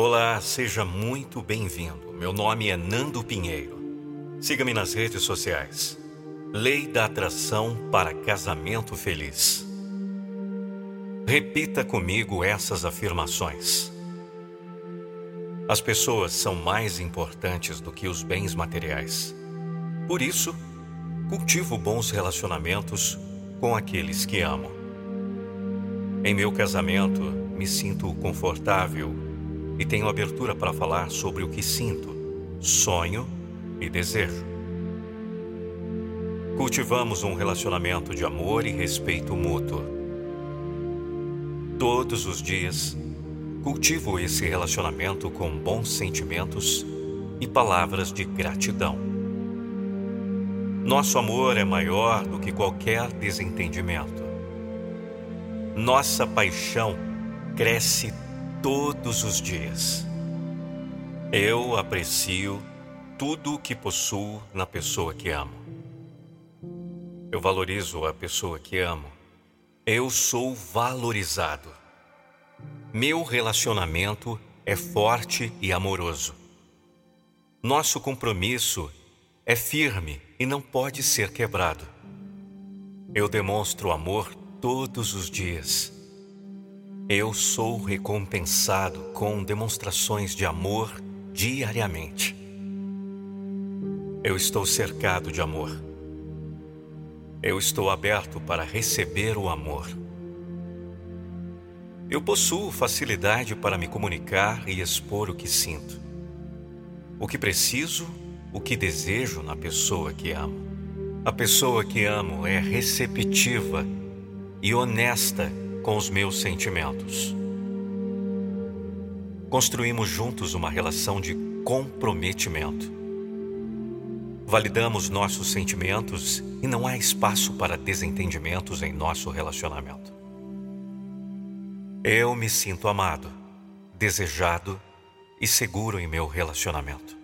Olá, seja muito bem-vindo. Meu nome é Nando Pinheiro. Siga-me nas redes sociais. Lei da Atração para Casamento Feliz. Repita comigo essas afirmações. As pessoas são mais importantes do que os bens materiais. Por isso, cultivo bons relacionamentos com aqueles que amo. Em meu casamento, me sinto confortável e tenho abertura para falar sobre o que sinto, sonho e desejo. Cultivamos um relacionamento de amor e respeito mútuo. Todos os dias, cultivo esse relacionamento com bons sentimentos e palavras de gratidão. Nosso amor é maior do que qualquer desentendimento. Nossa paixão cresce todos os dias. Eu aprecio tudo o que possuo na pessoa que amo. Eu valorizo a pessoa que amo. Eu sou valorizado. Meu relacionamento é forte e amoroso. Nosso compromisso é firme e não pode ser quebrado. Eu demonstro amor todos os dias. Eu sou recompensado com demonstrações de amor diariamente. Eu estou cercado de amor. Eu estou aberto para receber o amor. Eu possuo facilidade para me comunicar e expor o que sinto, o que preciso, o que desejo na pessoa que amo. A pessoa que amo é receptiva e honesta com os meus sentimentos. Construímos juntos uma relação de comprometimento. Validamos nossos sentimentos e não há espaço para desentendimentos em nosso relacionamento. Eu me sinto amado, desejado e seguro em meu relacionamento.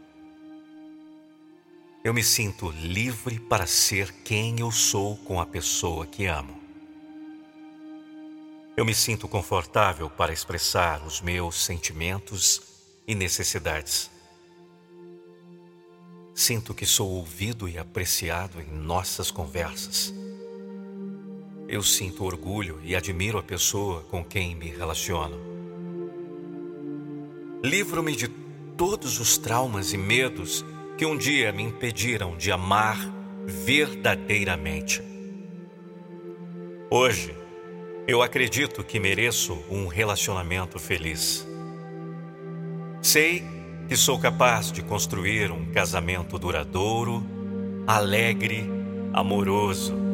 Eu me sinto livre para ser quem eu sou com a pessoa que amo. Eu me sinto confortável para expressar os meus sentimentos e necessidades. Sinto que sou ouvido e apreciado em nossas conversas eu sinto orgulho e admiro a pessoa com quem me relaciono. Livro-me de todos os traumas e medos que um dia me impediram de amar verdadeiramente. Hoje, eu acredito que mereço um relacionamento feliz. Sei que sou capaz de construir um casamento duradouro, alegre, amoroso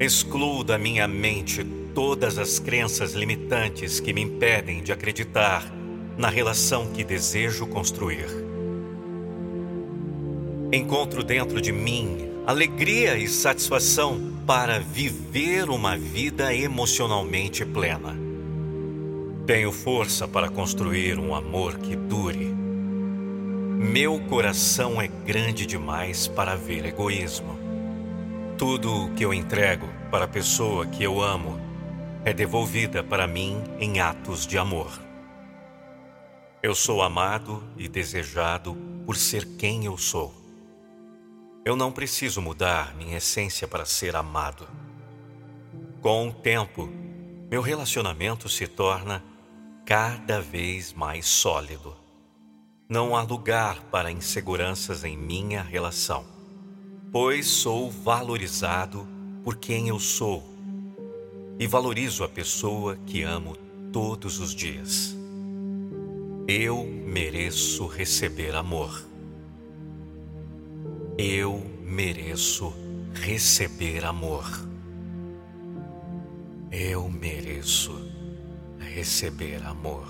Excluo da minha mente todas as crenças limitantes que me impedem de acreditar na relação que desejo construir. Encontro dentro de mim alegria e satisfação para viver uma vida emocionalmente plena. Tenho força para construir um amor que dure. Meu coração é grande demais para ver egoísmo. Tudo o que eu entrego para a pessoa que eu amo é devolvida para mim em atos de amor. Eu sou amado e desejado por ser quem eu sou. Eu não preciso mudar minha essência para ser amado. Com o tempo, meu relacionamento se torna cada vez mais sólido. Não há lugar para inseguranças em minha relação pois sou valorizado por quem eu sou e valorizo a pessoa que amo todos os dias. Eu mereço receber amor. Eu mereço receber amor. Eu mereço receber amor.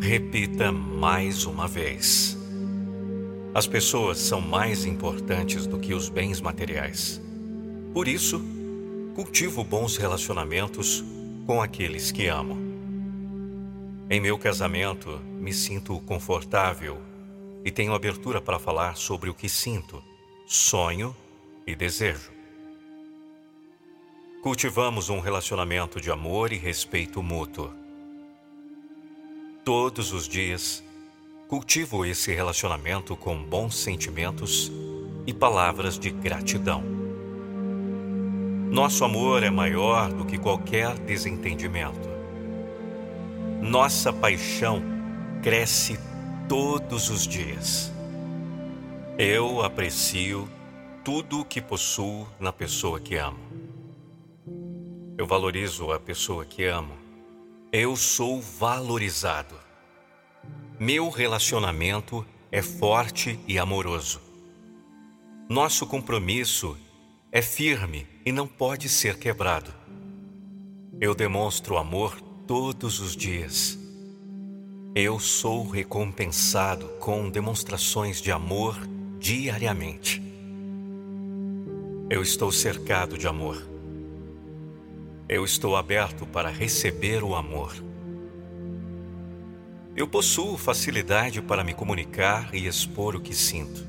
Repita mais uma vez. As pessoas são mais importantes do que os bens materiais. Por isso, cultivo bons relacionamentos com aqueles que amo. Em meu casamento, me sinto confortável e tenho abertura para falar sobre o que sinto, sonho e desejo. cultivamos um relacionamento de amor e respeito mútuo. Todos os dias, cultivo esse relacionamento com bons sentimentos e palavras de gratidão. Nosso amor é maior do que qualquer desentendimento. Nossa paixão cresce todos os dias. Eu aprecio tudo o que possuo na pessoa que amo. Eu valorizo a pessoa que amo. Eu sou valorizado. Meu relacionamento é forte e amoroso. Nosso compromisso é firme e não pode ser quebrado. Eu demonstro amor todos os dias. Eu sou recompensado com demonstrações de amor diariamente. Eu estou cercado de amor. Eu estou aberto para receber o amor. Eu possuo facilidade para me comunicar e expor o que sinto,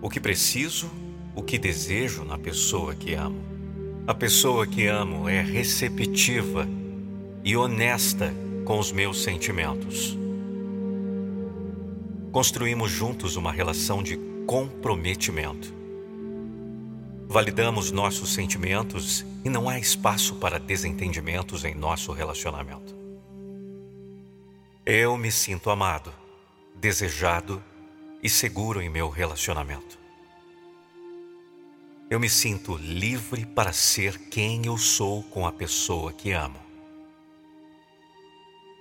o que preciso, o que desejo na pessoa que amo. A pessoa que amo é receptiva e honesta com os meus sentimentos. Construímos juntos uma relação de comprometimento. Validamos nossos sentimentos e não há espaço para desentendimentos em nosso relacionamento. Eu me sinto amado, desejado e seguro em meu relacionamento. Eu me sinto livre para ser quem eu sou com a pessoa que amo.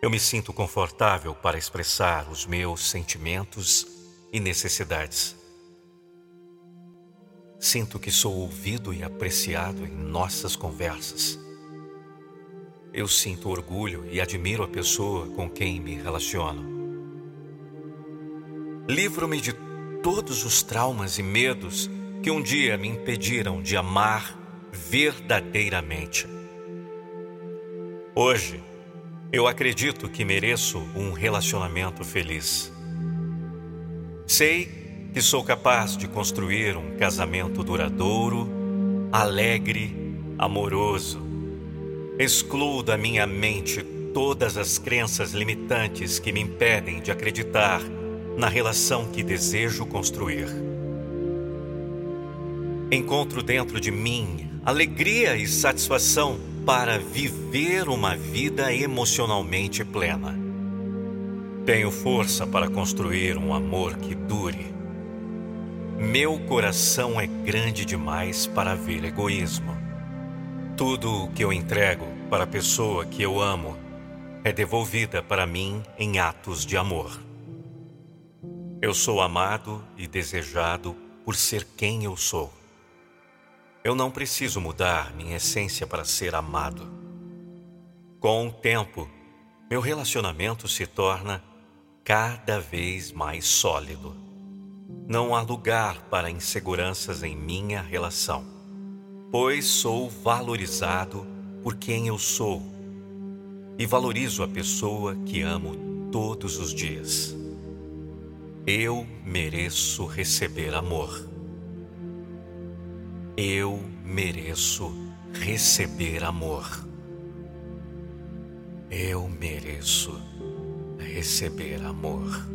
Eu me sinto confortável para expressar os meus sentimentos e necessidades. Sinto que sou ouvido e apreciado em nossas conversas. Eu sinto orgulho e admiro a pessoa com quem me relaciono. Livro-me de todos os traumas e medos que um dia me impediram de amar verdadeiramente. Hoje, eu acredito que mereço um relacionamento feliz. Sei que sou capaz de construir um casamento duradouro, alegre, amoroso. Excluo da minha mente todas as crenças limitantes que me impedem de acreditar na relação que desejo construir. Encontro dentro de mim alegria e satisfação para viver uma vida emocionalmente plena. Tenho força para construir um amor que dure. Meu coração é grande demais para ver egoísmo. Tudo o que eu entrego para a pessoa que eu amo é devolvida para mim em atos de amor. Eu sou amado e desejado por ser quem eu sou. Eu não preciso mudar minha essência para ser amado. Com o tempo, meu relacionamento se torna cada vez mais sólido. Não há lugar para inseguranças em minha relação, pois sou valorizado por quem eu sou e valorizo a pessoa que amo todos os dias. Eu mereço receber amor. Eu mereço receber amor. Eu mereço receber amor.